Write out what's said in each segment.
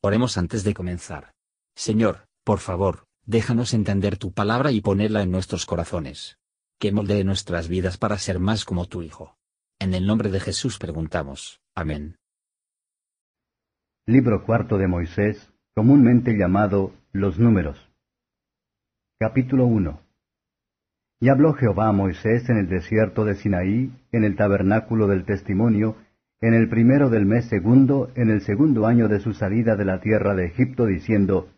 Oremos antes de comenzar. Señor, por favor, déjanos entender tu palabra y ponerla en nuestros corazones. Que moldee nuestras vidas para ser más como tu Hijo. En el nombre de Jesús preguntamos. Amén. Libro cuarto de Moisés, comúnmente llamado Los Números. Capítulo 1 Y habló Jehová a Moisés en el desierto de Sinaí, en el tabernáculo del testimonio, en el primero del mes segundo, en el segundo año de su salida de la tierra de Egipto, diciendo,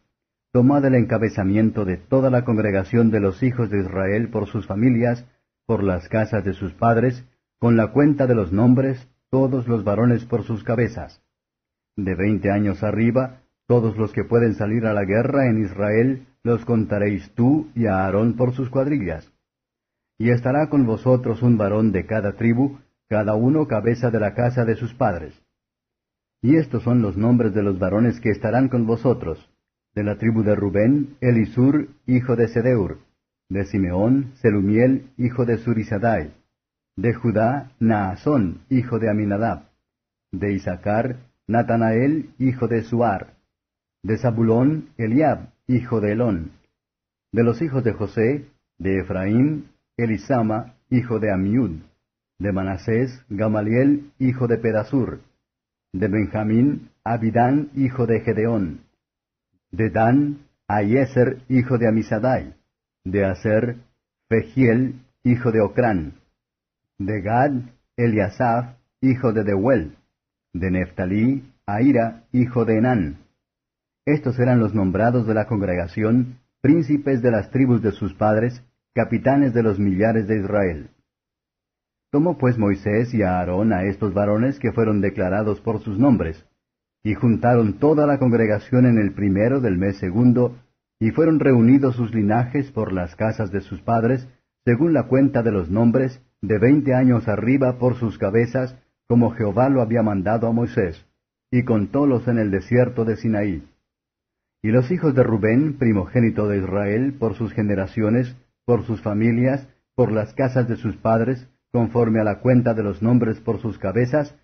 Tomad el encabezamiento de toda la congregación de los hijos de Israel por sus familias, por las casas de sus padres, con la cuenta de los nombres, todos los varones por sus cabezas. De veinte años arriba, todos los que pueden salir a la guerra en Israel, los contaréis tú y Aarón por sus cuadrillas. Y estará con vosotros un varón de cada tribu, cada uno cabeza de la casa de sus padres. Y estos son los nombres de los varones que estarán con vosotros. De la tribu de Rubén, Elisur, hijo de Sedeur. De Simeón, Selumiel, hijo de Surisadai. De Judá, Naasón, hijo de Aminadab. De Isaacar, Natanael, hijo de Suar. De Zabulón, Eliab, hijo de Elón. De los hijos de José, de Efraín, Elisama, hijo de Amiud de Manasés, Gamaliel, hijo de Pedasur, de Benjamín, Abidán, hijo de Gedeón, de Dan, Ayeser, hijo de Amisadai, de Aser, Fegiel, hijo de Ocrán, de Gad, Eliasaf, hijo de Deuel, de Neftalí, Aira, hijo de Enán. Estos eran los nombrados de la congregación, príncipes de las tribus de sus padres, capitanes de los millares de Israel. Tomó pues Moisés y Aarón a estos varones que fueron declarados por sus nombres, y juntaron toda la congregación en el primero del mes segundo, y fueron reunidos sus linajes por las casas de sus padres, según la cuenta de los nombres, de veinte años arriba por sus cabezas, como Jehová lo había mandado a Moisés, y contólos en el desierto de Sinaí. Y los hijos de Rubén, primogénito de Israel, por sus generaciones, por sus familias, por las casas de sus padres, conforme a la cuenta de los nombres por sus cabezas,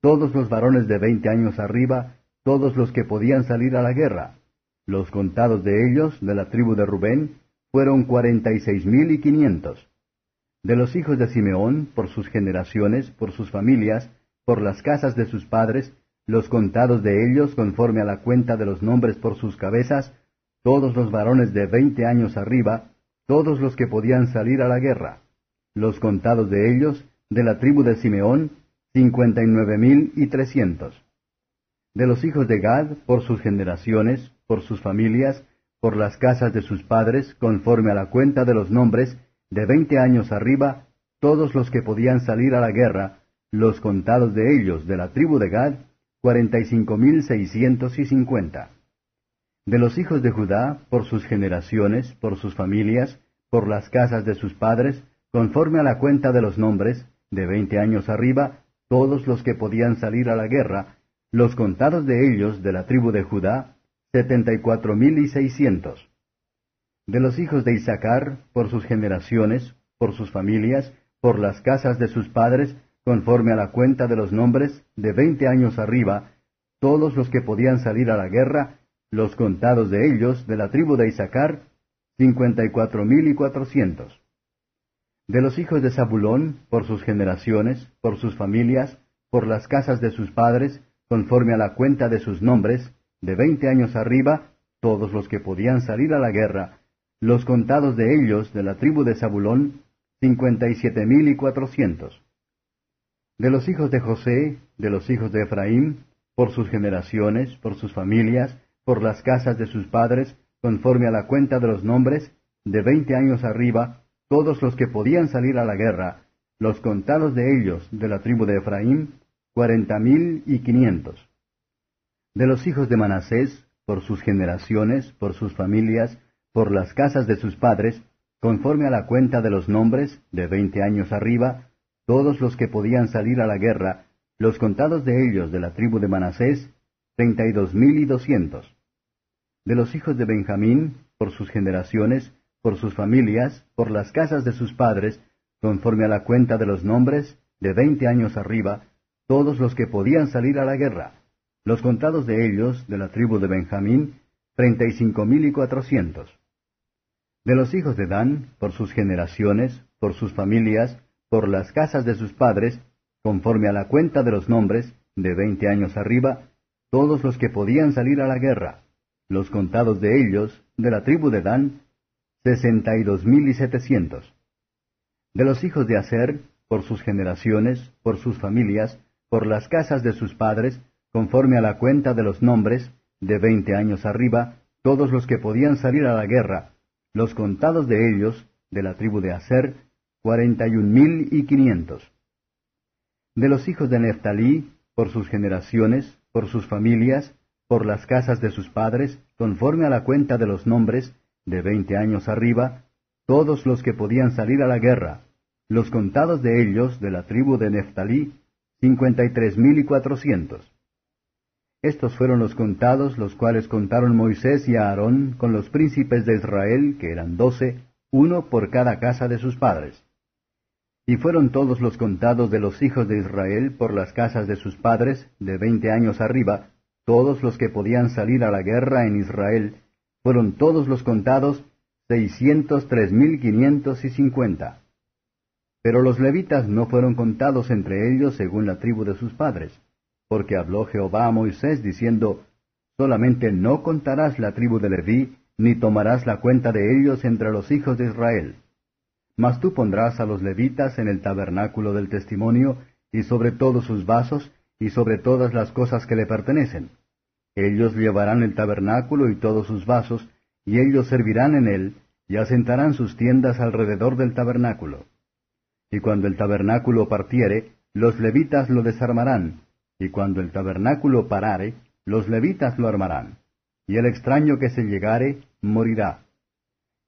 todos los varones de veinte años arriba, todos los que podían salir a la guerra. Los contados de ellos, de la tribu de Rubén, fueron cuarenta y seis mil y quinientos. De los hijos de Simeón, por sus generaciones, por sus familias, por las casas de sus padres, los contados de ellos, conforme a la cuenta de los nombres por sus cabezas, todos los varones de veinte años arriba, todos los que podían salir a la guerra los contados de ellos, de la tribu de Simeón, cincuenta y nueve mil y trescientos. De los hijos de Gad, por sus generaciones, por sus familias, por las casas de sus padres, conforme a la cuenta de los nombres, de veinte años arriba, todos los que podían salir a la guerra, los contados de ellos, de la tribu de Gad, cuarenta y cinco mil seiscientos y cincuenta. De los hijos de Judá, por sus generaciones, por sus familias, por las casas de sus padres, conforme a la cuenta de los nombres, de veinte años arriba, todos los que podían salir a la guerra, los contados de ellos de la tribu de Judá, setenta y cuatro mil y seiscientos. De los hijos de Isaacar, por sus generaciones, por sus familias, por las casas de sus padres, conforme a la cuenta de los nombres, de veinte años arriba, todos los que podían salir a la guerra, los contados de ellos de la tribu de Isaacar, cincuenta y cuatro mil y cuatrocientos. De los hijos de Zabulón, por sus generaciones, por sus familias, por las casas de sus padres, conforme a la cuenta de sus nombres, de veinte años arriba, todos los que podían salir a la guerra, los contados de ellos de la tribu de Zabulón, cincuenta y siete mil y cuatrocientos. De los hijos de José, de los hijos de Efraín, por sus generaciones, por sus familias, por las casas de sus padres, conforme a la cuenta de los nombres, de veinte años arriba, todos los que podían salir a la guerra, los contados de ellos de la tribu de Efraín, cuarenta mil y quinientos. De los hijos de Manasés, por sus generaciones, por sus familias, por las casas de sus padres, conforme a la cuenta de los nombres, de veinte años arriba, todos los que podían salir a la guerra, los contados de ellos de la tribu de Manasés, treinta y dos mil y doscientos. De los hijos de Benjamín, por sus generaciones, por sus familias, por las casas de sus padres, conforme a la cuenta de los nombres, de veinte años arriba, todos los que podían salir a la guerra, Los contados de ellos, de la tribu de Benjamín, treinta y cinco mil y cuatrocientos. De los hijos de Dan, por sus generaciones, por sus familias, por las casas de sus padres, conforme a la cuenta de los nombres, de veinte años arriba, todos los que podían salir a la guerra, los contados de ellos, de la tribu de Dan, sesenta y dos mil y setecientos. De los hijos de Aser, por sus generaciones, por sus familias, por las casas de sus padres, conforme a la cuenta de los nombres, de veinte años arriba, todos los que podían salir a la guerra, los contados de ellos, de la tribu de Aser, cuarenta y un mil y quinientos. De los hijos de Neftalí, por sus generaciones, por sus familias, por las casas de sus padres, conforme a la cuenta de los nombres, de veinte años arriba, todos los que podían salir a la guerra, los contados de ellos, de la tribu de Neftalí, cincuenta y tres mil y cuatrocientos. Estos fueron los contados, los cuales contaron Moisés y Aarón con los príncipes de Israel, que eran doce, uno por cada casa de sus padres. Y fueron todos los contados de los hijos de Israel por las casas de sus padres, de veinte años arriba, todos los que podían salir a la guerra en Israel, fueron todos los contados seiscientos tres mil quinientos y cincuenta. Pero los levitas no fueron contados entre ellos según la tribu de sus padres porque habló Jehová a Moisés diciendo, Solamente no contarás la tribu de Leví, ni tomarás la cuenta de ellos entre los hijos de Israel. Mas tú pondrás a los levitas en el tabernáculo del testimonio, y sobre todos sus vasos, y sobre todas las cosas que le pertenecen. Ellos llevarán el tabernáculo y todos sus vasos, y ellos servirán en él, y asentarán sus tiendas alrededor del tabernáculo. Y cuando el tabernáculo partiere, los levitas lo desarmarán, y cuando el tabernáculo parare, los levitas lo armarán, y el extraño que se llegare morirá.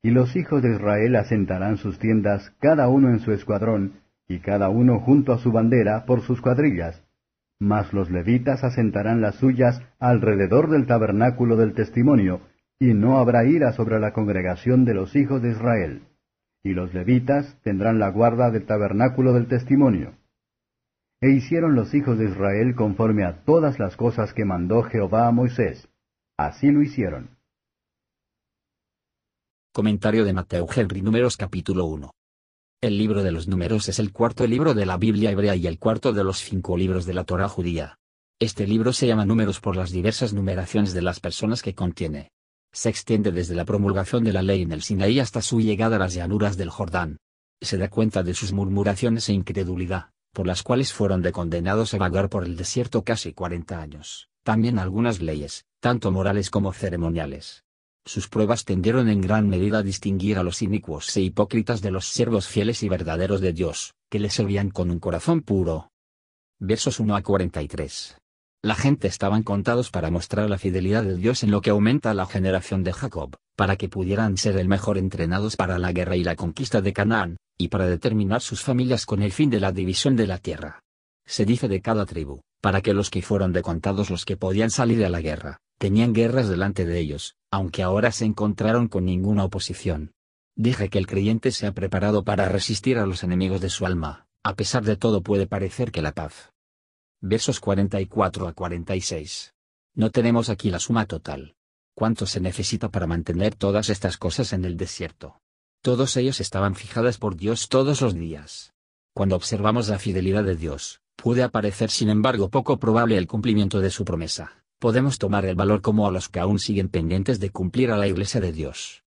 Y los hijos de Israel asentarán sus tiendas cada uno en su escuadrón, y cada uno junto a su bandera por sus cuadrillas, mas los levitas asentarán las suyas alrededor del tabernáculo del testimonio, y no habrá ira sobre la congregación de los hijos de Israel. Y los levitas tendrán la guarda del tabernáculo del testimonio. E hicieron los hijos de Israel conforme a todas las cosas que mandó Jehová a Moisés. Así lo hicieron. Comentario de Mateo Henry Números capítulo 1. El libro de los números es el cuarto libro de la Biblia hebrea y el cuarto de los cinco libros de la Torah judía. Este libro se llama números por las diversas numeraciones de las personas que contiene. Se extiende desde la promulgación de la ley en el Sinaí hasta su llegada a las llanuras del Jordán. Se da cuenta de sus murmuraciones e incredulidad por las cuales fueron de condenados a vagar por el desierto casi cuarenta años, también algunas leyes, tanto morales como ceremoniales. Sus pruebas tendieron en gran medida a distinguir a los inicuos e hipócritas de los siervos fieles y verdaderos de Dios, que le servían con un corazón puro. Versos 1 a 43. La gente estaban contados para mostrar la fidelidad de Dios en lo que aumenta la generación de Jacob, para que pudieran ser el mejor entrenados para la guerra y la conquista de Canaán, y para determinar sus familias con el fin de la división de la tierra. Se dice de cada tribu, para que los que fueron decontados los que podían salir a la guerra, tenían guerras delante de ellos, aunque ahora se encontraron con ninguna oposición. Dije que el creyente se ha preparado para resistir a los enemigos de su alma, a pesar de todo puede parecer que la paz. Versos 44 a 46. No tenemos aquí la suma total. ¿Cuánto se necesita para mantener todas estas cosas en el desierto? Todos ellos estaban fijadas por Dios todos los días. Cuando observamos la fidelidad de Dios, puede aparecer sin embargo poco probable el cumplimiento de su promesa. Podemos tomar el valor como a los que aún siguen pendientes de cumplir a la iglesia de Dios.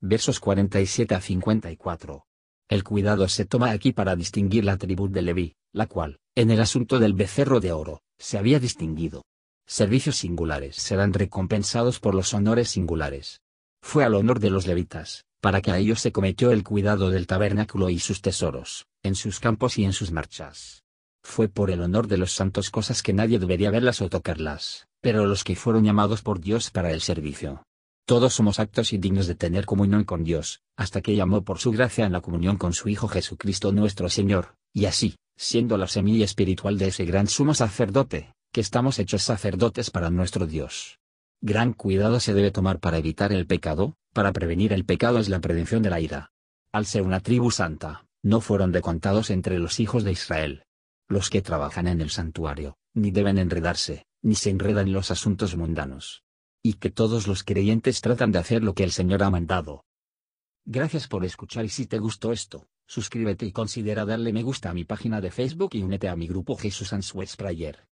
Versos 47 a 54. El cuidado se toma aquí para distinguir la tribu de Leví, la cual, en el asunto del becerro de oro, se había distinguido. Servicios singulares serán recompensados por los honores singulares. Fue al honor de los levitas, para que a ellos se cometió el cuidado del tabernáculo y sus tesoros, en sus campos y en sus marchas. Fue por el honor de los santos cosas que nadie debería verlas o tocarlas, pero los que fueron llamados por Dios para el servicio. Todos somos actos y dignos de tener comunión con Dios, hasta que llamó por su gracia en la comunión con su Hijo Jesucristo nuestro Señor, y así, siendo la semilla espiritual de ese gran sumo sacerdote, que estamos hechos sacerdotes para nuestro Dios. Gran cuidado se debe tomar para evitar el pecado, para prevenir el pecado es la prevención de la ira. Al ser una tribu santa, no fueron decontados entre los hijos de Israel. Los que trabajan en el santuario, ni deben enredarse, ni se enreda en los asuntos mundanos. Y que todos los creyentes tratan de hacer lo que el Señor ha mandado. Gracias por escuchar y si te gustó esto, suscríbete y considera darle me gusta a mi página de Facebook y únete a mi grupo Jesús Answers Prayer.